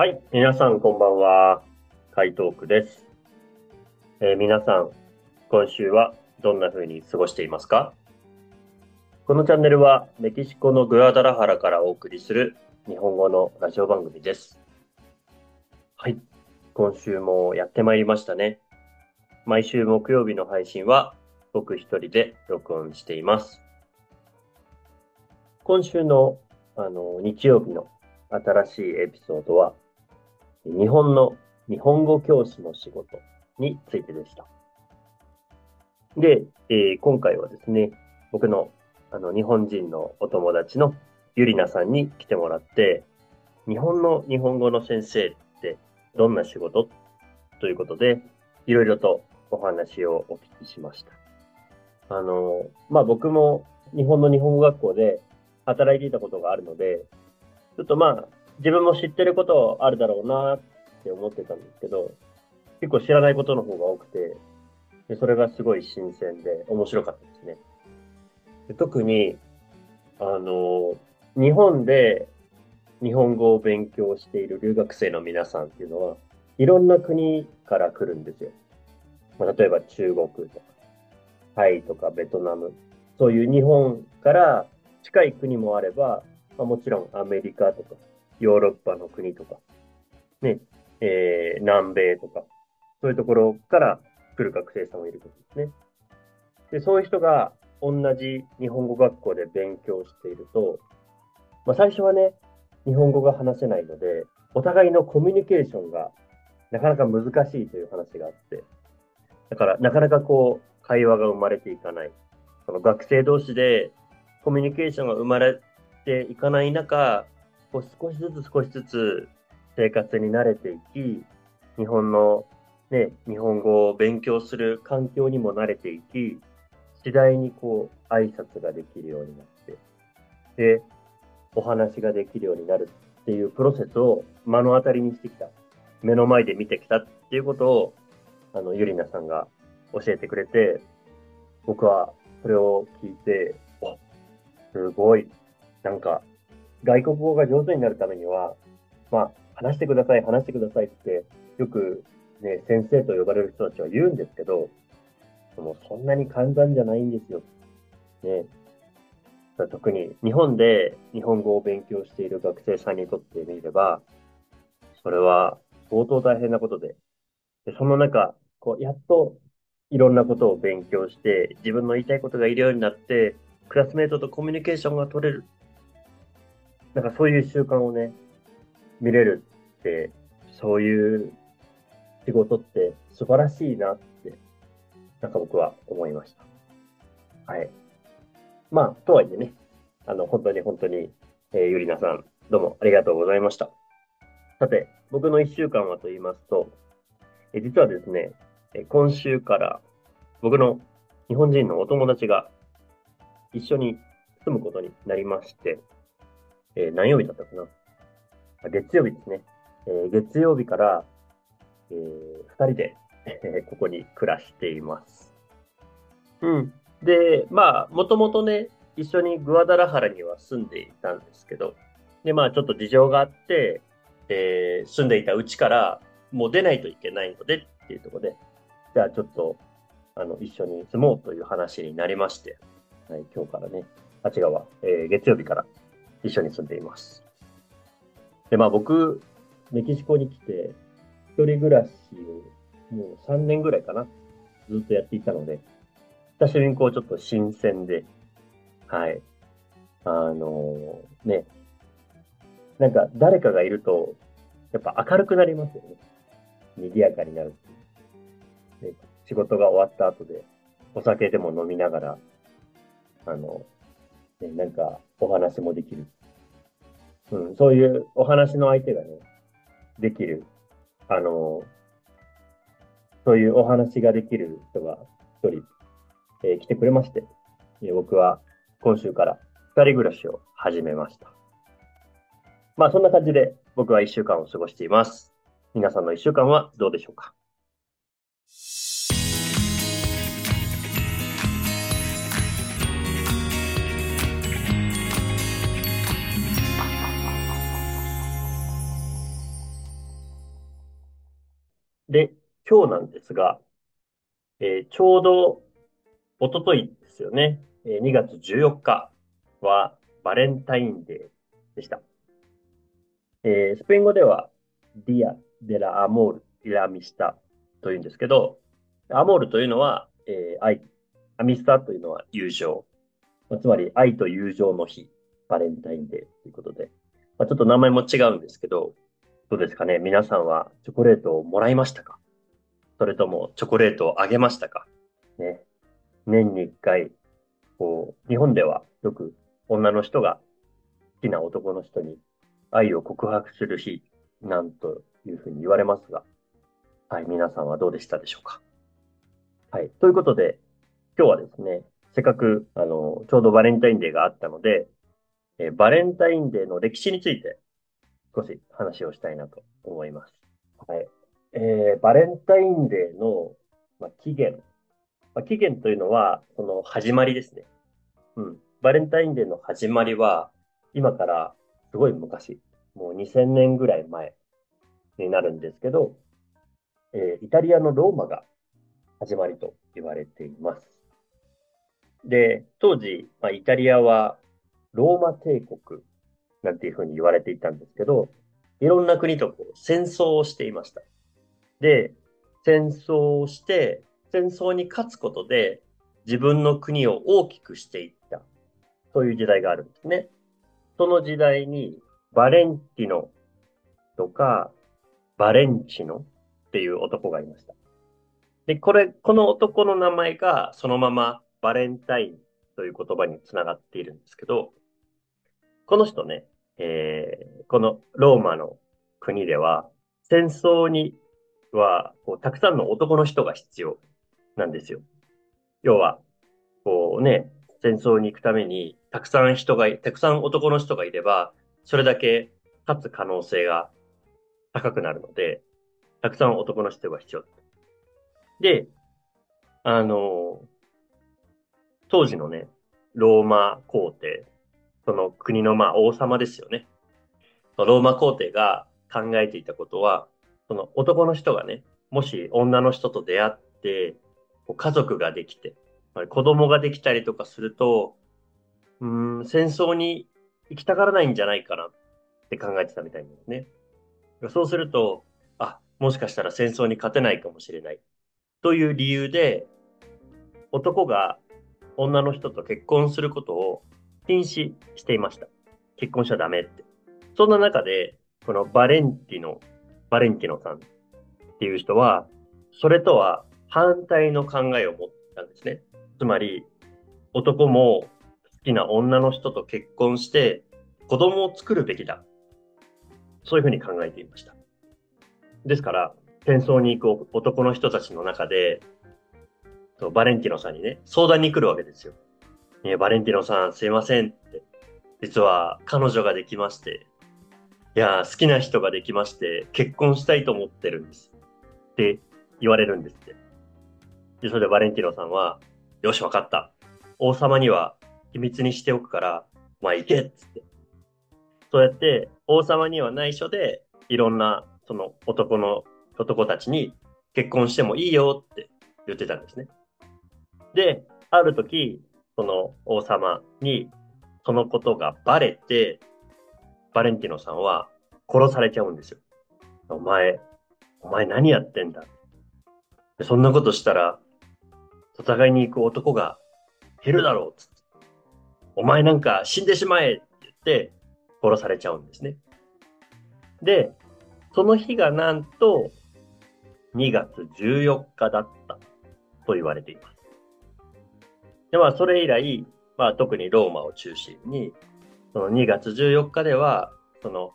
はい、皆さんこんばんは。海東区です、えー皆さん、今週はどんな風に過ごしていますか？このチャンネルはメキシコのグアダラハラからお送りする日本語のラジオ番組です。はい、今週もやってまいりましたね。毎週木曜日の配信は僕一人で録音しています。今週のあの日曜日の新しいエピソードは日本の日本語教師の仕事についてでした。で、えー今回はですね、僕のあの日本人のお友達のゆりなさんに来てもらって、日本の日本語の先生ってどんな仕事？ということで、いろいろとお話をお聞きしました。あの、まあ、僕も日本の日本語学校で働いていたことがあるので、ちょっとまあ、自分も知ってることあるだろうなって思ってたんですけど、結構知らないことの方が多くて、でそれがすごい新鮮で面白かったですね。で特に、あの、日本で日本語を勉強している留学生の皆さんっていうのは、いろんな国から来るんですよ。まあ、例えば中国とか、タイとかベトナム、そういう日本から近い国もあれば、まあ、もちろんアメリカとか、ヨーロッパの国とか、ね、えー、南米とか、そういうところから来る学生さんもいることですね。で、そういう人が同じ日本語学校で勉強していると、まあ、最初はね、日本語が話せないので、お互いのコミュニケーションがなかなか難しいという話があって、だからなかなかこう、会話が生まれていかない。その学生同士でコミュニケーションが生まれていかない中、こう少しずつ少しずつ生活に慣れていき、日本のね、日本語を勉強する環境にも慣れていき、次第にこう、挨拶ができるようになって、で、お話ができるようになるっていうプロセスを目の当たりにしてきた。目の前で見てきたっていうことを、あの、ゆりなさんが教えてくれて、僕はそれを聞いて、お、すごい、なんか、外国語が上手になるためには、まあ、話してください、話してくださいって、よくね、先生と呼ばれる人たちは言うんですけど、でもそんなに簡単じゃないんですよ。ね。特に日本で日本語を勉強している学生さんにとってみれば、それは相当大変なことで、でその中、こう、やっといろんなことを勉強して、自分の言いたいことが言えるようになって、クラスメートとコミュニケーションが取れる。なんかそういう習慣をね、見れるって、そういう仕事って素晴らしいなって、なんか僕は思いました。はい。まあ、とはいえね、あの、本当に本当に、えーゆりなさん、どうもありがとうございました。さて、僕の一週間はと言いますと、え実はですね、え今週から僕の日本人のお友達が一緒に住むことになりまして、えー何曜日だったかな？あ月曜日ですね。えー月曜日から、えー二人で、え ーここに暮らしています。うん。で、まあ、もともとね、一緒にグアダラハラには住んでいたんですけど、で、まあ、ちょっと事情があって、えー住んでいたうちから、もう出ないといけないのでっていうところで、じゃあちょっと、あの、一緒に住もうという話になりまして、はい、今日からね、あ、違うわ、えー月曜日から一緒に住んでいます。で、まあ僕、メキシコに来て、一人暮らしをもう3年ぐらいかな、ずっとやっていたので、久しぶりにこうちょっと新鮮で、はい。あのね、なんか誰かがいると、やっぱ明るくなりますよね。賑やかになるっていう。仕事が終わった後で、お酒でも飲みながら、あの、ね、なんかお話もできる。うん、そういうお話の相手がね、できる。あの、そういうお話ができる人が一人、えー来てくれまして、え僕は今週から二人暮らしを始めました。まあそんな感じで僕は一週間を過ごしています。皆さんの一週間はどうでしょうか？で、今日なんですが、えー、ちょうど、おとといですよね。えー、2月14日はバレンタインデーでした。えー、スペイン語では、 Día del Amor y la Amistad というんですけど、 amor というのは、えー、愛、 amistad というのは友情。つまり、愛と友情の日、バレンタインデーということで、まあ、ちょっと名前も違うんですけど、どうですかね皆さんはチョコレートをもらいましたか？それともチョコレートをあげましたか？ね。年に一回、こう、日本ではよく女の人が好きな男の人に愛を告白する日なんというふうに言われますが、はい、皆さんはどうでしたでしょうか？はい。ということで、今日はですね、せっかく、あの、ちょうどバレンタインデーがあったので、えバレンタインデーの歴史について少し話をしたいなと思います。はい。えー、バレンタインデーの、まあ、起源。まあ、起源というのは、その始まりですね。うん。バレンタインデーの始まりは、今からすごい昔、もう2000年ぐらい前になるんですけど、えー、イタリアのローマが始まりと言われています。で、当時、まあ、イタリアはローマ帝国なんていうふうに言われていたんですけど、いろんな国とこう戦争をしていました。で、戦争をして、戦争に勝つことで自分の国を大きくしていった。そういう時代があるんですね。その時代にバレンティノとかバレンチノっていう男がいました。で、これ、この男の名前がそのままバレンタインという言葉につながっているんですけど、この人ね、えー、このローマの国では、戦争にはこうたくさんの男の人が必要なんですよ。要は、こうね、戦争に行くために、たくさん人が、たくさん男の人がいれば、それだけ勝つ可能性が高くなるので、たくさん男の人が必要。で、あの、当時のね、ローマ皇帝その国のまあ王様ですよね。ローマ皇帝が考えていたことは、その男の人がね、もし女の人と出会って、家族ができて、子供ができたりとかすると、うん、戦争に行きたがらないんじゃないかなって考えてたみたいなんですね。そうすると、あ、もしかしたら戦争に勝てないかもしれない。という理由で、男が女の人と結婚することを禁止していました。結婚しちゃダメって。そんな中で、このバレンティノ、バレンティノさんっていう人は、それとは反対の考えを持ったんですね。つまり、男も好きな女の人と結婚して子供を作るべきだ。そういうふうに考えていました。ですから、戦争に行く男の人たちの中で、バレンティノさんにね、相談に来るわけですよ。ね、バレンティノさんすいませんって。実は彼女ができまして、いや、好きな人ができまして、結婚したいと思ってるんです。って言われるんですって。で、それでバレンティノさんは、よし、わかった。王様には秘密にしておくから、まあ行けっつって。そうやって、王様には内緒で、いろんな、その男の、男たちに結婚してもいいよって言ってたんですね。で、ある時、その王様にそのことがバレて、バレンティノさんは殺されちゃうんですよ。お前、お前何やってんだ？そんなことしたら、戦いに行く男が減るだろうつって。お前なんか死んでしまえって言って殺されちゃうんですね。で、その日がなんと2月14日だったと言われています。で、まあ、それ以来、まあ、特にローマを中心に、その2月14日では、その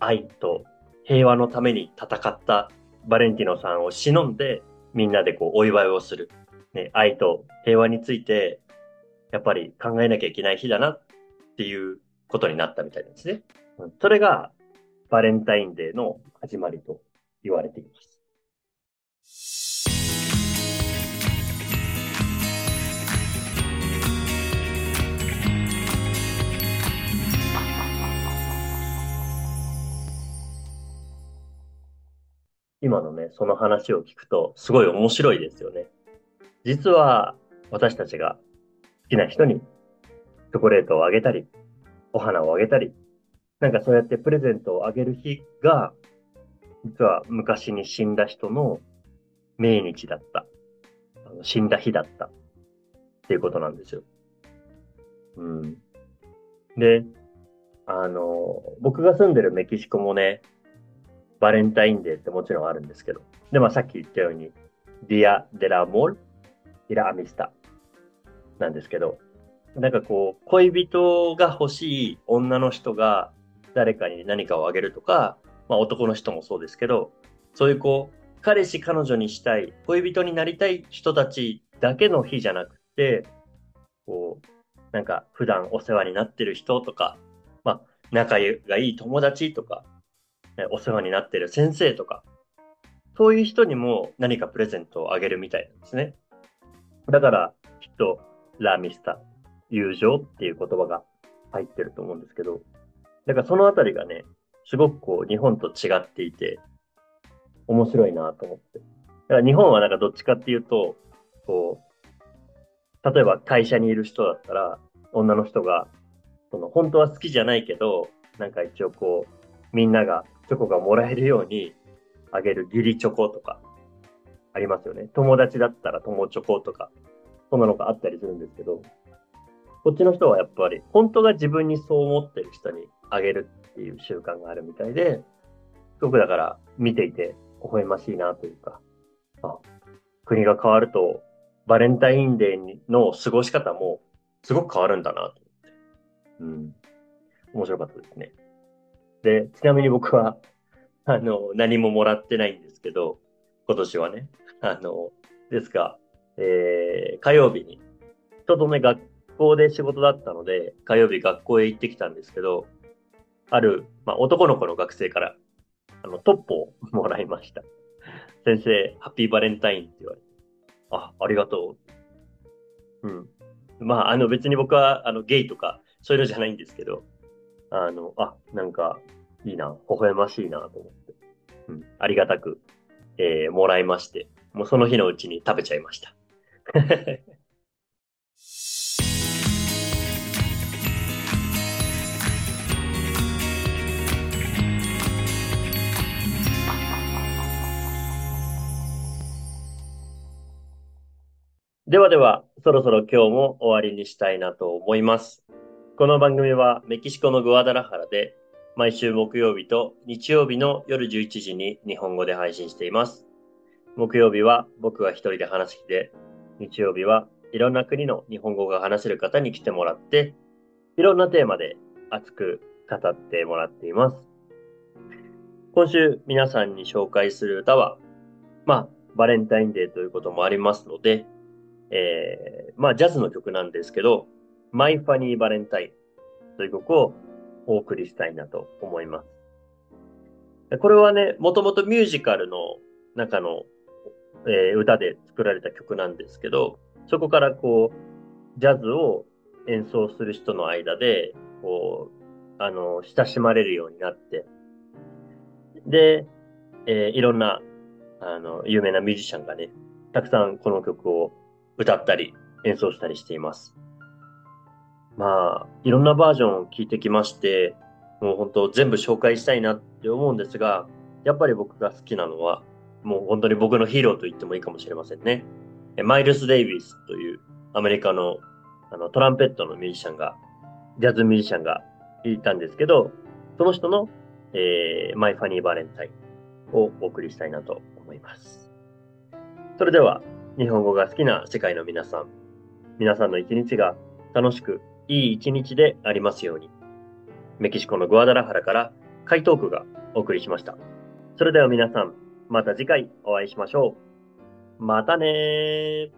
愛と平和のために戦ったバレンティノさんを忍んで、みんなでこうお祝いをする。ね、愛と平和について、やっぱり考えなきゃいけない日だなっていうことになったみたいですね。それがバレンタインデーの始まりと言われています。今のね、その話を聞くと、すごい面白いですよね。実は、私たちが好きな人にチョコレートをあげたり、お花をあげたり、なんかそうやってプレゼントをあげる日が、実は昔に死んだ人の命日だった。あの死んだ日だった。っていうことなんですよ。うん。で、あの、僕が住んでるメキシコもね、バレンタインデーってもちろんあるんですけど。で、まあさっき言ったように、 Día del Amor y la Amistad なんですけど、なんかこう、恋人が欲しい女の人が誰かに何かをあげるとか、まあ男の人もそうですけど、そういうこう、彼氏彼女にしたい、恋人になりたい人たちだけの日じゃなくて、こう、なんか普段お世話になってる人とか、まあ仲がいい友達とか、お世話になってる先生とか、そういう人にも何かプレゼントをあげるみたいなんですね。だから、きっと、ラミスタ、友情っていう言葉が入ってると思うんですけど、だからそのあたりがね、すごくこう、日本と違っていて、面白いなと思って。だから日本はなんかどっちかっていうと、こう、例えば会社にいる人だったら、女の人が、その本当は好きじゃないけど、なんか一応こう、みんながチョコがもらえるようにあげる義理チョコとかありますよね。友達だったら友チョコとか、そんなのがあったりするんですけど、こっちの人はやっぱり本当が自分にそう思ってる人にあげるっていう習慣があるみたいで、すごくだから見ていて微笑ましいなというか、あ国が変わるとバレンタインデーの過ごし方もすごく変わるんだなと思って。うん。面白かったですね。で、ちなみに僕は、あの、何ももらってないんですけど、今年はね。あの、ですが、えー、火曜日に、ちょうどね、学校で仕事だったので、火曜日学校へ行ってきたんですけど、ある、まあ、男の子の学生から、あの、トップをもらいました。先生、ハッピーバレンタインって言われて、あ、ありがとう。うん。まあ、あの別に僕は、あの、ゲイとか、そういうのじゃないんですけど、あの、あ、なんか、いいな、微笑ましいなと思って、うん、ありがたく、えー、もらいまして、もうその日のうちに食べちゃいました。ではでは、そろそろ今日も終わりにしたいなと思います。この番組はメキシコのグアダラハラで毎週木曜日と日曜日の夜11時に日本語で配信しています。木曜日は僕が一人で話す日で、日曜日はいろんな国の日本語が話せる方に来てもらって、いろんなテーマで熱く語ってもらっています。今週皆さんに紹介する歌は、まあ、バレンタインデーということもありますので、えー、まあ、ジャズの曲なんですけど、マイ・ファニー・バレンタインという曲をお送りしたいなと思います。これはね、もともとミュージカルの中の、えー、歌で作られた曲なんですけど、そこからこう、ジャズを演奏する人の間で、こう、あの、親しまれるようになって、で、えー、いろんな、あの、有名なミュージシャンがね、たくさんこの曲を歌ったり演奏したりしています。まあ、いろんなバージョンを聞いてきまして、もう本当全部紹介したいなって思うんですが、やっぱり僕が好きなのは、もう本当に僕のヒーローと言ってもいいかもしれませんね。マイルス・デイビスというアメリカのあのトランペットのミュージシャンが、ジャズミュージシャンがいたんですけど、その人の、えー、マイ・ファニー・バレンタインをお送りしたいなと思います。それでは、日本語が好きな世界の皆さん、皆さんの一日が楽しくいい一日でありますように。メキシコのグアダラハラから回答句がお送りしました。それでは皆さん、また次回お会いしましょう。またねー。